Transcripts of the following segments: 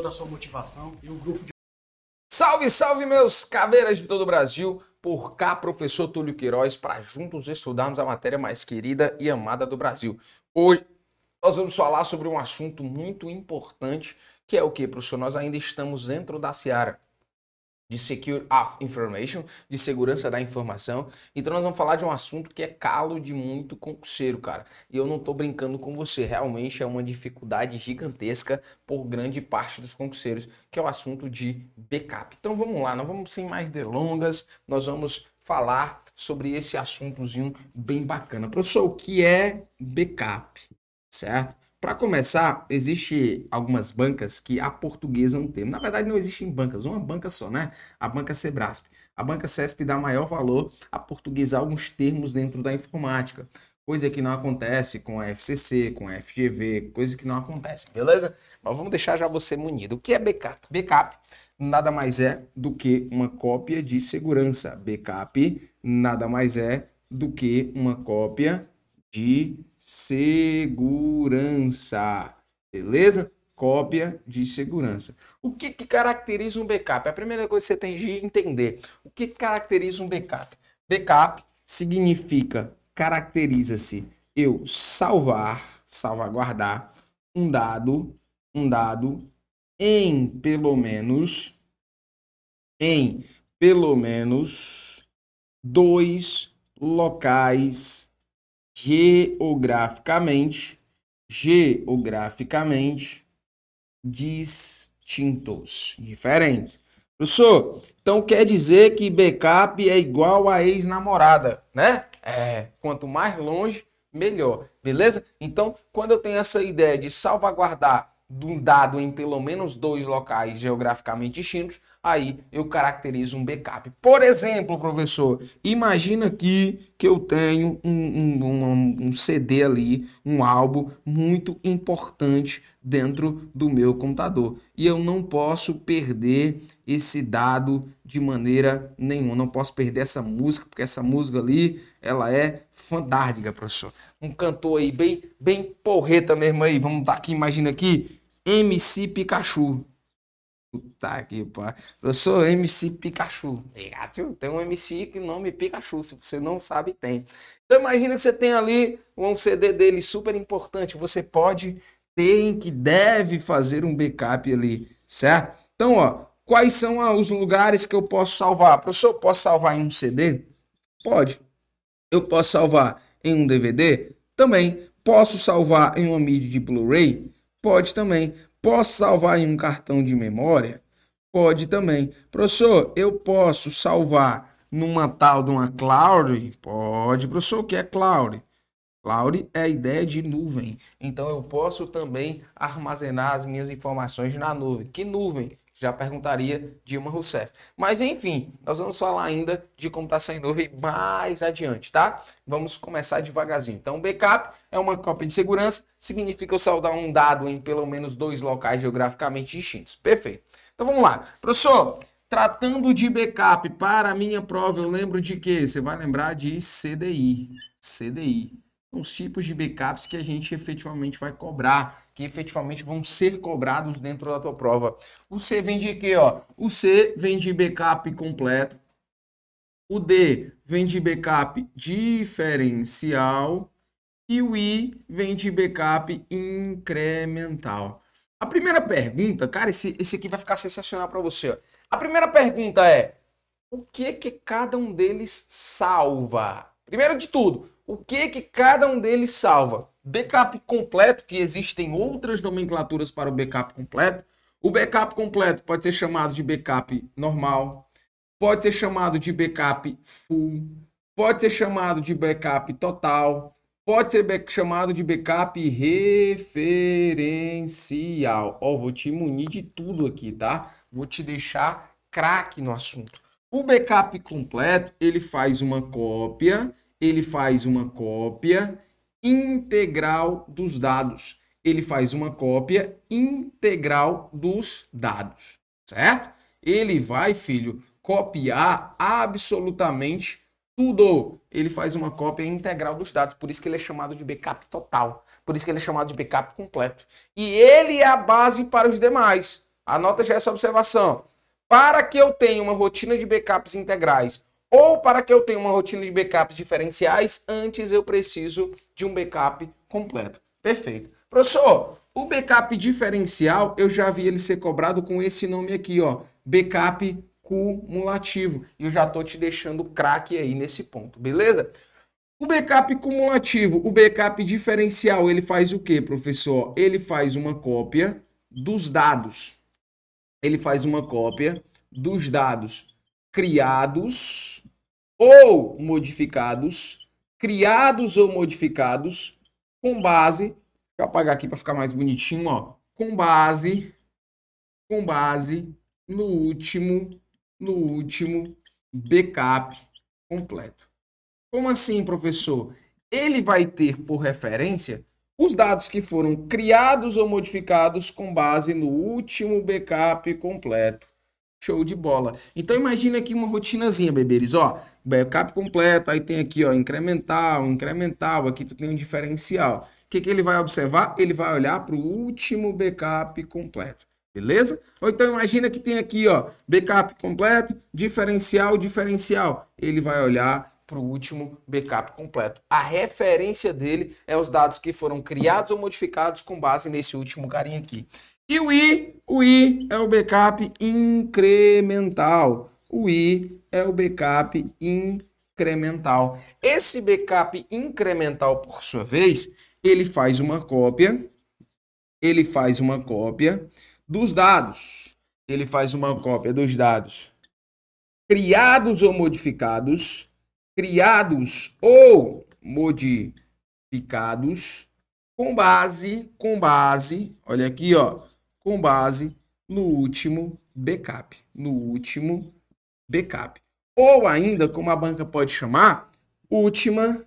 toda a sua motivação e o grupo de Salve, salve, meus caveiras de todo o Brasil! Por cá, professor Túlio Queiroz, para juntos estudarmos a matéria mais querida e amada do Brasil. Hoje nós vamos falar sobre um assunto muito importante, que é o que, professor? Nós ainda estamos dentro da seara de Secure of Information, de segurança da informação. Então nós vamos falar de um assunto que é calo de muito concurseiro, cara. E eu não tô brincando com você, realmente é uma dificuldade gigantesca por grande parte dos concurseiros, que é o assunto de backup. Então vamos lá, não vamos sem mais delongas, nós vamos falar sobre esse assuntozinho bem bacana. Professor, o que é backup? Certo? Para começar, existe algumas bancas que aportuguesam o termo. Na verdade, não existem bancas, uma banca só, né? A banca Sebrasp. A banca CESP dá maior valor a portuguesar alguns termos dentro da informática. Coisa que não acontece com a FCC, com a FGV, coisa que não acontece, beleza? Mas vamos deixar já você munido. O que é backup? Backup nada mais é do que uma cópia de segurança. Backup nada mais é do que uma cópia de segurança. Beleza? Cópia de segurança. O que, que caracteriza um backup? A primeira coisa que você tem de entender. O que caracteriza um backup? Backup significa, caracteriza-se eu salvar, salvaguardar um dado, um dado em pelo menos em pelo menos dois locais geograficamente, geograficamente distintos, diferentes. Professor, então quer dizer que backup é igual a ex-namorada, né? É, quanto mais longe, melhor, beleza? Então, quando eu tenho essa ideia de salvaguardar um dado em pelo menos dois locais geograficamente distintos, aí eu caracterizo um backup. Por exemplo, professor, imagina aqui que eu tenho um, um, um, CD ali, um álbum muito importante dentro do meu computador. E eu não posso perder esse dado de maneira nenhuma. Não posso perder essa música, porque essa música ali, ela é fantástica, professor. Um cantor aí bem, bem porreta mesmo aí. Vamos estar aqui, imagina aqui, MC Pikachu. Puta que pariu. Eu sou MC Pikachu. Ligado? Tem um MC que nome Pikachu. Se você não sabe, tem. Então imagina que você tem ali um CD dele super importante. Você pode, tem que deve fazer um backup ali, certo? Então, ó, quais são os lugares que eu posso salvar? Professor, posso salvar em um CD? Pode. Eu posso salvar em um DVD? Também. Posso salvar em uma mídia de Blu-ray? Pode também. Posso salvar em um cartão de memória? Pode também. Professor, eu posso salvar numa tal de uma cloud? Pode, professor. O que é cloud? Cloud é a ideia de nuvem. Então eu posso também armazenar as minhas informações na nuvem. Que nuvem? Já perguntaria Dilma Rousseff. Mas enfim, nós vamos falar ainda de computação em nuvem mais adiante, tá? Vamos começar devagarzinho. Então, backup é uma cópia de segurança, significa eu salvar um dado em pelo menos dois locais geograficamente distintos. Perfeito. Então vamos lá. Professor, tratando de backup para a minha prova, eu lembro de quê? Você vai lembrar de CDI. CDI os tipos de backups que a gente efetivamente vai cobrar, que efetivamente vão ser cobrados dentro da tua prova. O C vem de quê? Ó? O C vem de backup completo. O D vem de backup diferencial. E o I vem de backup incremental. A primeira pergunta, cara, esse, esse aqui vai ficar sensacional para você. Ó. A primeira pergunta é: o que que cada um deles salva? Primeiro de tudo, o que que cada um deles salva? Backup completo, que existem outras nomenclaturas para o backup completo. O backup completo pode ser chamado de backup normal, pode ser chamado de backup full, pode ser chamado de backup total, pode ser chamado de backup referencial. Ó, oh, vou te munir de tudo aqui, tá? Vou te deixar craque no assunto. O backup completo, ele faz uma cópia ele faz uma cópia integral dos dados. Ele faz uma cópia integral dos dados, certo? Ele vai, filho, copiar absolutamente tudo. Ele faz uma cópia integral dos dados, por isso que ele é chamado de backup total, por isso que ele é chamado de backup completo. E ele é a base para os demais. Anota já essa observação. Para que eu tenha uma rotina de backups integrais ou para que eu tenha uma rotina de backups diferenciais, antes eu preciso de um backup completo. Perfeito. Professor, o backup diferencial, eu já vi ele ser cobrado com esse nome aqui, ó, backup cumulativo. E eu já tô te deixando craque aí nesse ponto, beleza? O backup cumulativo, o backup diferencial, ele faz o que, professor? Ele faz uma cópia dos dados. Ele faz uma cópia dos dados criados ou modificados, criados ou modificados com base, eu apagar aqui para ficar mais bonitinho, ó, com base com base no último no último backup completo. Como assim, professor? Ele vai ter por referência os dados que foram criados ou modificados com base no último backup completo. Show de bola. Então imagina aqui uma rotinazinha, bebês, ó, backup completo, aí tem aqui, ó, incremental, incremental, aqui tu tem um diferencial. O que, que ele vai observar? Ele vai olhar para o último backup completo. Beleza? Ou então imagina que tem aqui, ó, backup completo, diferencial, diferencial. Ele vai olhar para o último backup completo. A referência dele é os dados que foram criados ou modificados com base nesse último carinha aqui. E o I, o I é o backup incremental. O I é o backup incremental. Esse backup incremental, por sua vez, ele faz uma cópia, ele faz uma cópia dos dados. Ele faz uma cópia dos dados criados ou modificados, criados ou modificados com base, com base, olha aqui, ó, com base no último backup, no último backup. Ou ainda, como a banca pode chamar, última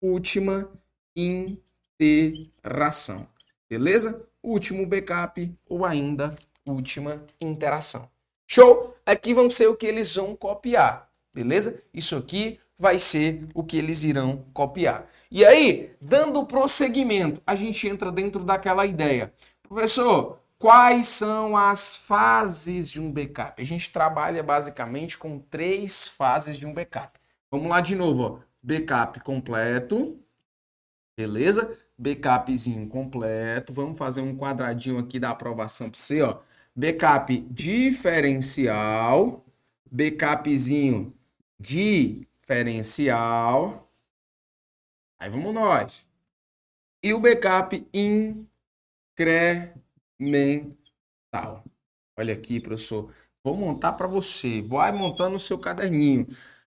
última interação. Beleza? Último backup ou ainda última interação. Show? Aqui vão ser o que eles vão copiar. Beleza? Isso aqui vai ser o que eles irão copiar. E aí, dando prosseguimento, a gente entra dentro daquela ideia. Professor, Quais são as fases de um backup? A gente trabalha basicamente com três fases de um backup. Vamos lá de novo, ó. Backup completo, beleza? Backupzinho completo. Vamos fazer um quadradinho aqui da aprovação para você, ó. Backup diferencial, backupzinho diferencial. Aí vamos nós. E o backup incremental mental. Olha aqui, professor. Vou montar para você. Vai montando o seu caderninho.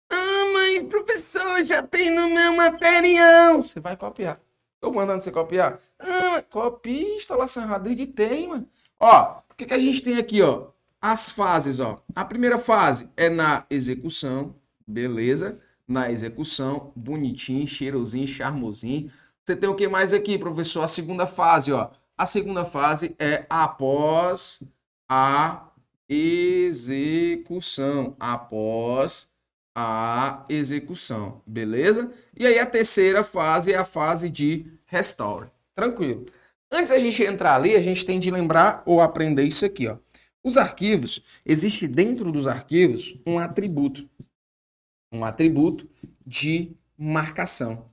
Ah, mas professor, já tem no meu material. Você vai copiar. Estou mandando você copiar. Ah, mas copia instalação errada de tem, mano. Ó, o que, que a gente tem aqui, ó? As fases, ó. A primeira fase é na execução, beleza? Na execução, bonitinho, cheirosinho, charmosinho. Você tem o que mais aqui, professor? A segunda fase, ó a segunda fase é após a execução. Após a execução, beleza? E aí a terceira fase é a fase de restore. Tranquilo. Antes da gente entrar ali, a gente tem de lembrar ou aprender isso aqui, ó. Os arquivos, existe dentro dos arquivos um atributo. Um atributo de marcação.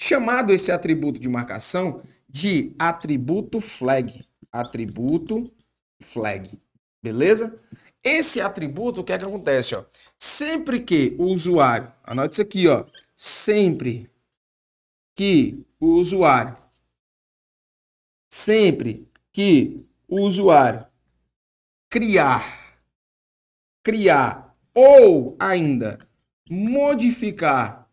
Chamado esse atributo de marcação de atributo flag. Atributo flag. Beleza? Esse atributo, o que é que acontece? Ó? Sempre que o usuário, anote isso aqui, ó. Sempre que o usuário, sempre que o usuário criar, criar ou ainda modificar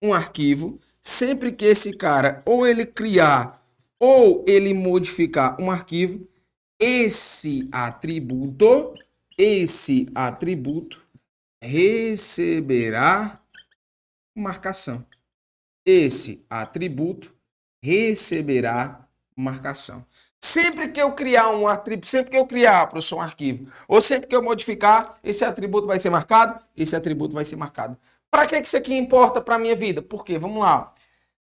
um arquivo, sempre que esse cara ou ele criar ou ele modificar um arquivo, esse atributo, esse atributo receberá marcação. Esse atributo receberá marcação. Sempre que eu criar um atributo, sempre que eu criar, professor, um arquivo, ou sempre que eu modificar, esse atributo vai ser marcado, esse atributo vai ser marcado. Para que isso aqui importa para a minha vida? Porque, vamos lá,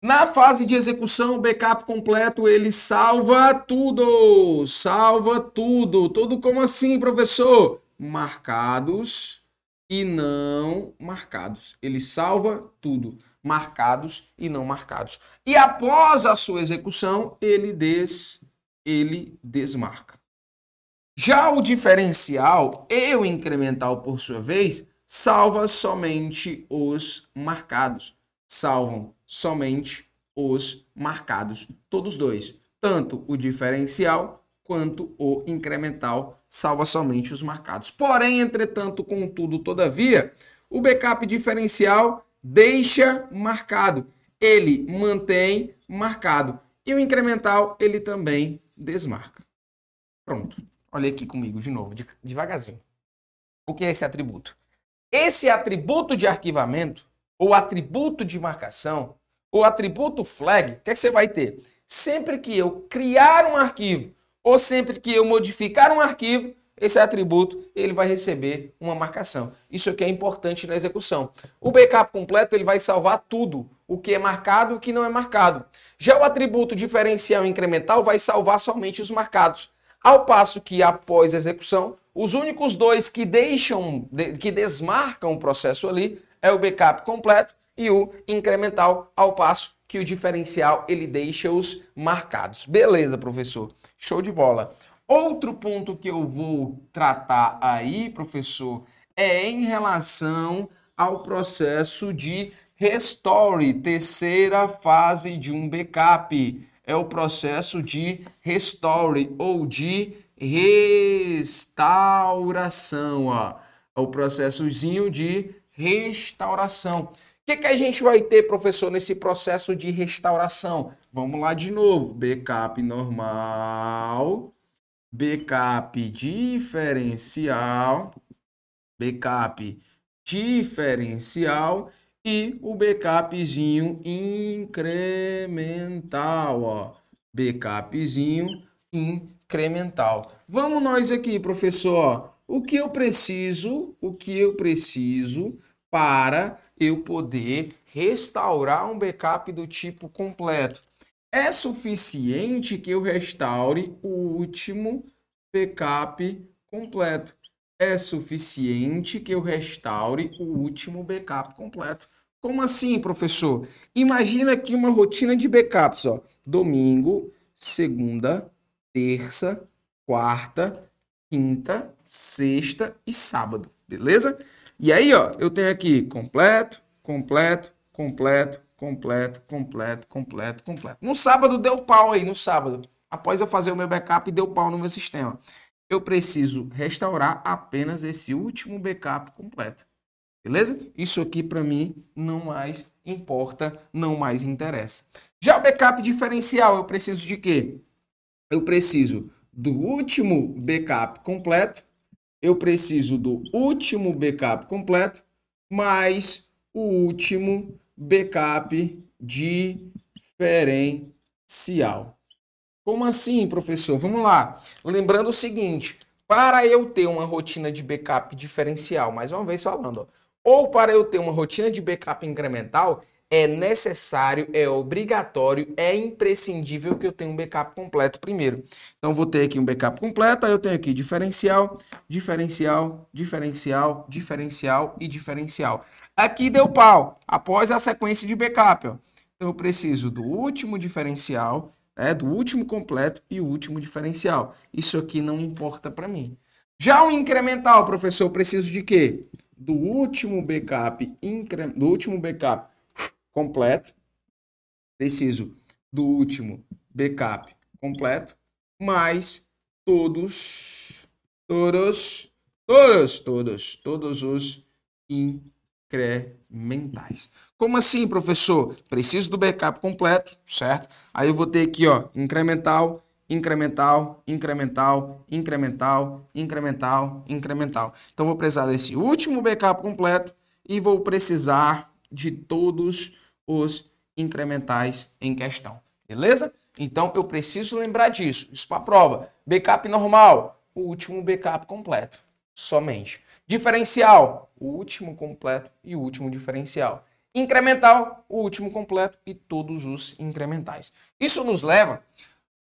Na fase de execução, o backup completo, ele salva tudo, salva tudo. Tudo como assim, professor? Marcados e não marcados. Ele salva tudo, marcados e não marcados. E após a sua execução, ele des ele desmarca. Já o diferencial e o incremental, por sua vez, salva somente os marcados. Salvam somente os marcados, todos dois. Tanto o diferencial quanto o incremental salva somente os marcados. Porém, entretanto, contudo, todavia, o backup diferencial deixa marcado. Ele mantém marcado. E o incremental, ele também desmarca. Pronto. Olha aqui comigo de novo, devagarzinho. O que é esse atributo? Esse atributo de arquivamento, ou atributo de marcação, ou atributo flag, o que, é que você vai ter? Sempre que eu criar um arquivo, ou sempre que eu modificar um arquivo, esse atributo ele vai receber uma marcação. Isso aqui é importante na execução. O backup completo ele vai salvar tudo, o que é marcado e o que não é marcado. Já o atributo diferencial incremental vai salvar somente os marcados. Ao passo que após a execução, os únicos dois que deixam, que desmarcam o processo ali é o backup completo e o incremental, ao passo que o diferencial ele deixa os marcados. Beleza, professor. Show de bola. Outro ponto que eu vou tratar aí, professor, é em relação ao processo de restore, terceira fase de um backup. É o processo de restore ou de restauração, ó. É o processozinho de restauração. O que, que a gente vai ter, professor, nesse processo de restauração? Vamos lá de novo. Backup normal backup diferencial, backup diferencial e o backupzinho incremental, ó. Backupzinho incremental. Vamos nós aqui, professor. O que eu preciso, o que eu preciso para eu poder restaurar um backup do tipo completo? é suficiente que eu restaure o último backup completo. É suficiente que eu restaure o último backup completo. Como assim, professor? Imagina aqui uma rotina de backups, ó. Domingo, segunda, terça, quarta, quinta, sexta e sábado, beleza? E aí, ó, eu tenho aqui completo, completo, completo, completo, completo, completo, completo. No sábado deu pau aí, no sábado. Após eu fazer o meu backup, deu pau no meu sistema. Eu preciso restaurar apenas esse último backup completo. Beleza? Isso aqui para mim não mais importa, não mais interessa. Já o backup diferencial, eu preciso de quê? Eu preciso do último backup completo, eu preciso do último backup completo, mais o último backup diferencial. Como assim, professor? Vamos lá. Lembrando o seguinte: para eu ter uma rotina de backup diferencial, mais uma vez falando, ou para eu ter uma rotina de backup incremental, é necessário, é obrigatório, é imprescindível que eu tenha um backup completo primeiro. Então, vou ter aqui um backup completo, aí eu tenho aqui diferencial, diferencial, diferencial, diferencial e diferencial. Aqui deu pau, após a sequência de backup. Ó. Então eu preciso do último diferencial, né, do último completo e o último diferencial. Isso aqui não importa para mim. Já o incremental, professor, eu preciso de quê? Do último backup, incre... do último backup completo. Preciso do último backup completo, mais todos, todos, todos, todos, todos os incrementais. Como assim, professor? Preciso do backup completo, certo? Aí eu vou ter aqui, ó, incremental, incremental, incremental, incremental, incremental, incremental. Então vou precisar desse último backup completo e vou precisar de todos os incrementais em questão. Beleza? Então eu preciso lembrar disso. Isso para prova. Backup normal, o último backup completo, somente. Diferencial, o último completo e o último diferencial. incremental, o último completo e todos os incrementais. Isso nos leva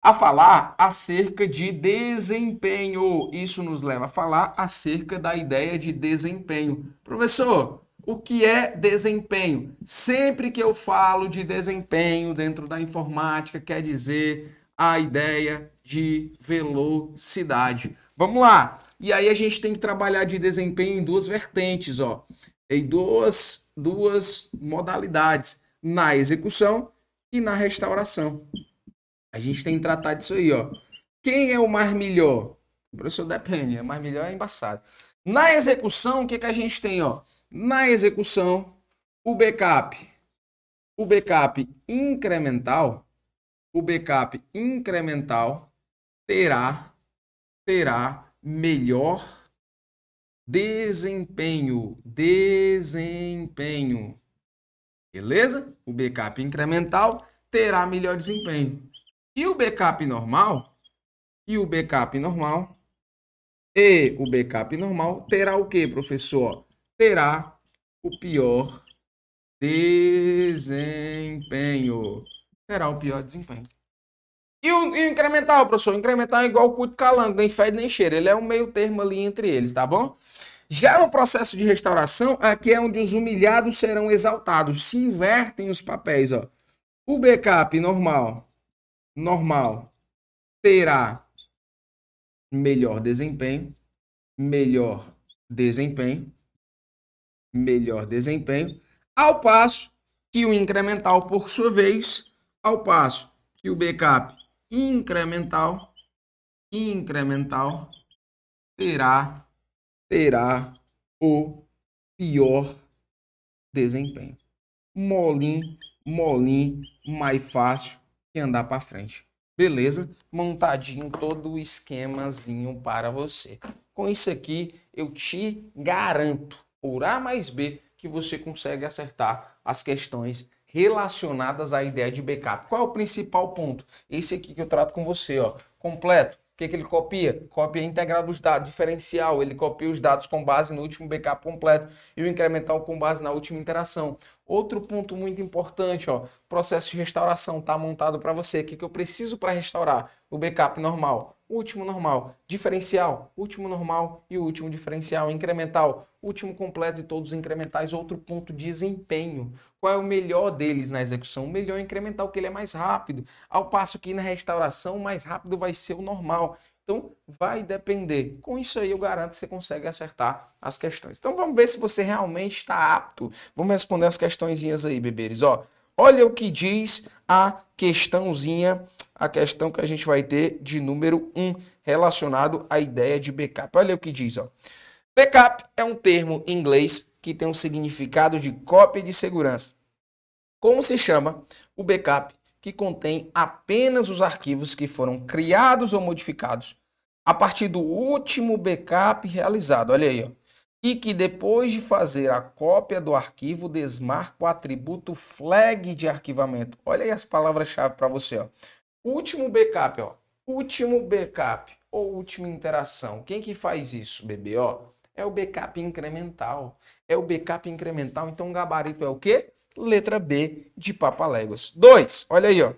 a falar acerca de desempenho. Isso nos leva a falar acerca da ideia de desempenho. Professor, o que é desempenho? Sempre que eu falo de desempenho dentro da informática, quer dizer a ideia de velocidade. Vamos lá. E aí a gente tem que trabalhar de desempenho em duas vertentes, ó. Em duas, duas modalidades, na execução e na restauração. A gente tem que tratar disso aí, ó. Quem é o mais melhor? O professor depende, o mais melhor é embaçado. Na execução, o que, que a gente tem, ó? Na execução, o backup, o backup incremental, o backup incremental terá terá melhor desempenho, desempenho. Beleza? O backup incremental terá melhor desempenho. E o backup normal? E o backup normal? E o backup normal terá o que, professor? Terá o pior desempenho. Terá o pior desempenho. E o, e o incremental, professor? O incremental é igual o culto calango, nem fede nem cheira. Ele é um meio termo ali entre eles, tá bom? Já no processo de restauração, aqui é onde os humilhados serão exaltados. Se invertem os papéis, ó. O backup normal normal terá melhor desempenho, melhor desempenho, melhor desempenho, ao passo que o incremental, por sua vez, ao passo que o backup incremental, incremental terá terá o pior desempenho. Molim, molim, mais fácil e andar para frente. Beleza? Montadinho todo o esquemazinho para você. Com isso aqui, eu te garanto, por A mais B, que você consegue acertar as questões relacionadas à ideia de backup. Qual é o principal ponto? Esse aqui que eu trato com você, ó, completo que, que ele copia? Cópia integral dos dados, diferencial. Ele copia os dados com base no último backup completo e o incremental com base na última interação. Outro ponto muito importante, ó, processo de restauração está montado para você. O que, que eu preciso para restaurar? O backup normal, último normal, diferencial, último normal e último diferencial, incremental, último completo e todos os incrementais. Outro ponto, desempenho. Qual é o melhor deles na execução? O melhor é incremental, que ele é mais rápido. Ao passo que na restauração, o mais rápido vai ser o normal. Então, vai depender. Com isso aí, eu garanto que você consegue acertar as questões. Então, vamos ver se você realmente está apto. Vamos responder as questõezinhas aí, beberes. Ó, olha o que diz a questãozinha, a questão que a gente vai ter de número 1, relacionado à ideia de backup. Olha o que diz, ó. Backup é um termo em inglês que tem um significado de cópia de segurança. Como se chama o backup que contém apenas os arquivos que foram criados ou modificados a partir do último backup realizado. Olha aí, ó. E que depois de fazer a cópia do arquivo, desmarca o atributo flag de arquivamento. Olha aí as palavras-chave para você. Ó. Último backup, ó. Último backup ou última interação. Quem que faz isso, bebê? Ó, é o backup incremental. É o backup incremental. Então, o gabarito é o quê? Letra B de Papaléguas. 2. Olha aí, ó.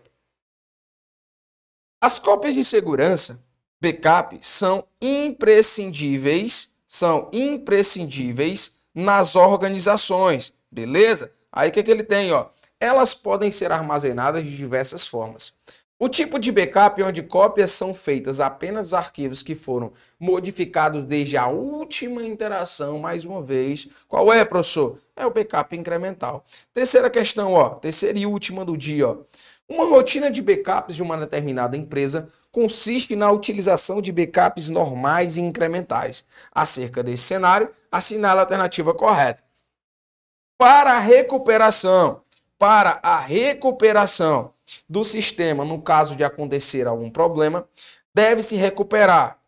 As cópias de segurança, backup, são imprescindíveis, são imprescindíveis nas organizações, beleza? Aí o que, que ele tem, ó? Elas podem ser armazenadas de diversas formas. O tipo de backup onde cópias são feitas apenas arquivos que foram modificados desde a última interação, mais uma vez. Qual é, professor? É o backup incremental. Terceira questão, ó, terceira e última do dia, ó. Uma rotina de backups de uma determinada empresa consiste na utilização de backups normais e incrementais. Acerca desse cenário, assinale a alternativa correta. Para a recuperação, para a recuperação do sistema, no caso de acontecer algum problema, deve se recuperar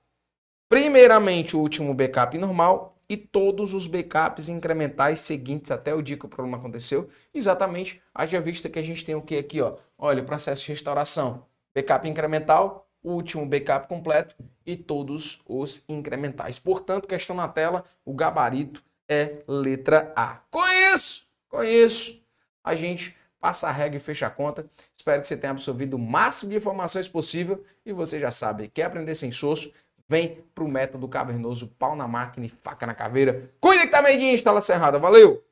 primeiramente o último backup normal e todos os backups incrementais seguintes até o dia que o problema aconteceu. Exatamente, haja vista que a gente tem o que aqui, ó? Olha, o processo de restauração. Backup incremental, último backup completo e todos os incrementais. Portanto, questão na tela, o gabarito é letra A. Com isso, com isso, a gente passa a regra e fecha a conta. Espero que você tenha absorvido o máximo de informações possível e você já sabe, quer aprender sem soço? Vem pro método cavernoso, pau na máquina e faca na caveira. Cuida que tá de instala serrada. Valeu!